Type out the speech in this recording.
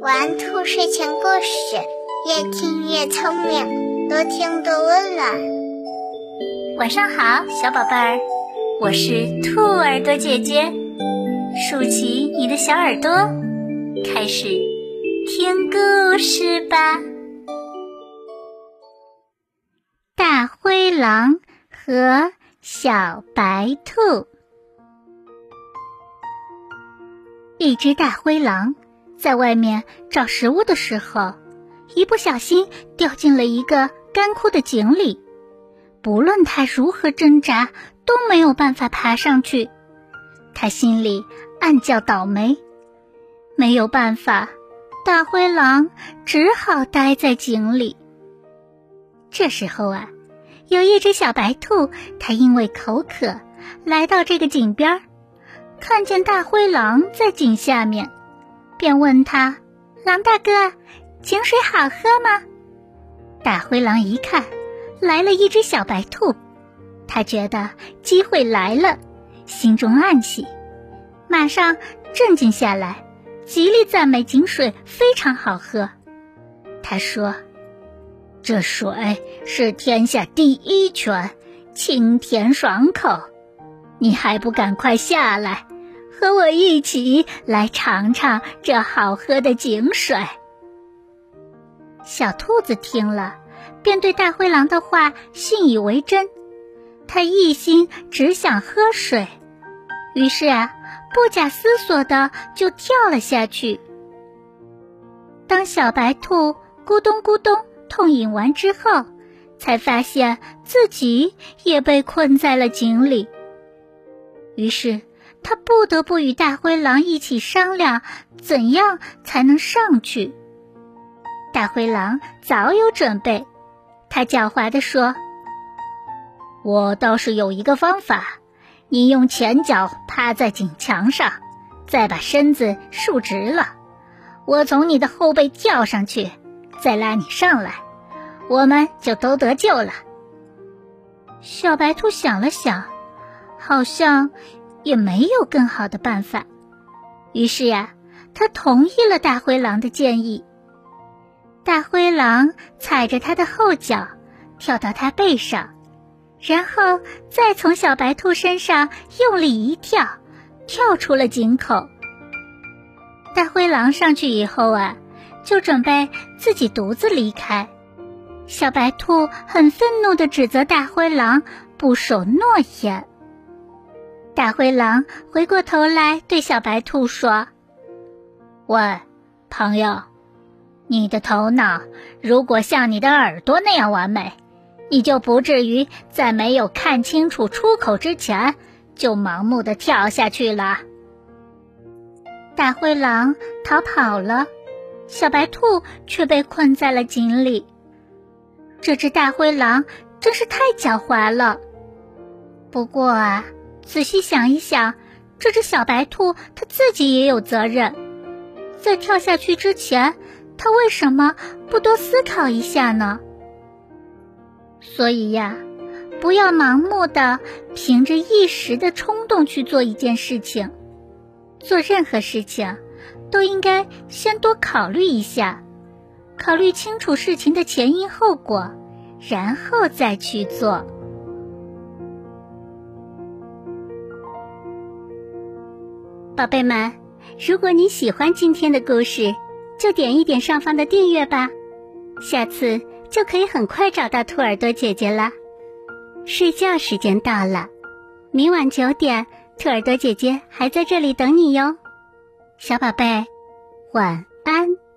玩兔睡前故事，越听越聪明，多听多温暖。晚上好，小宝贝儿，我是兔耳朵姐姐，竖起你的小耳朵，开始听故事吧。大灰狼和小白兔，一只大灰狼。在外面找食物的时候，一不小心掉进了一个干枯的井里。不论他如何挣扎，都没有办法爬上去。他心里暗叫倒霉。没有办法，大灰狼只好待在井里。这时候啊，有一只小白兔，它因为口渴，来到这个井边儿，看见大灰狼在井下面。便问他：“狼大哥，井水好喝吗？”大灰狼一看，来了一只小白兔，他觉得机会来了，心中暗喜，马上镇静下来，极力赞美井水非常好喝。他说：“这水是天下第一泉，清甜爽口，你还不赶快下来？”和我一起来尝尝这好喝的井水。小兔子听了，便对大灰狼的话信以为真。他一心只想喝水，于是啊，不假思索的就跳了下去。当小白兔咕咚咕咚痛饮完之后，才发现自己也被困在了井里。于是。他不得不与大灰狼一起商量，怎样才能上去。大灰狼早有准备，他狡猾地说：“我倒是有一个方法，你用前脚趴在井墙上，再把身子竖直了，我从你的后背跳上去，再拉你上来，我们就都得救了。”小白兔想了想，好像。也没有更好的办法，于是呀，他同意了大灰狼的建议。大灰狼踩着他的后脚，跳到他背上，然后再从小白兔身上用力一跳，跳出了井口。大灰狼上去以后啊，就准备自己独自离开。小白兔很愤怒的指责大灰狼不守诺言。大灰狼回过头来对小白兔说：“喂，朋友，你的头脑如果像你的耳朵那样完美，你就不至于在没有看清楚出口之前就盲目的跳下去了。”大灰狼逃跑了，小白兔却被困在了井里。这只大灰狼真是太狡猾了。不过啊。仔细想一想，这只小白兔它自己也有责任。在跳下去之前，它为什么不多思考一下呢？所以呀，不要盲目的凭着一时的冲动去做一件事情。做任何事情，都应该先多考虑一下，考虑清楚事情的前因后果，然后再去做。宝贝们，如果你喜欢今天的故事，就点一点上方的订阅吧，下次就可以很快找到兔耳朵姐姐了。睡觉时间到了，明晚九点，兔耳朵姐姐还在这里等你哟，小宝贝，晚安。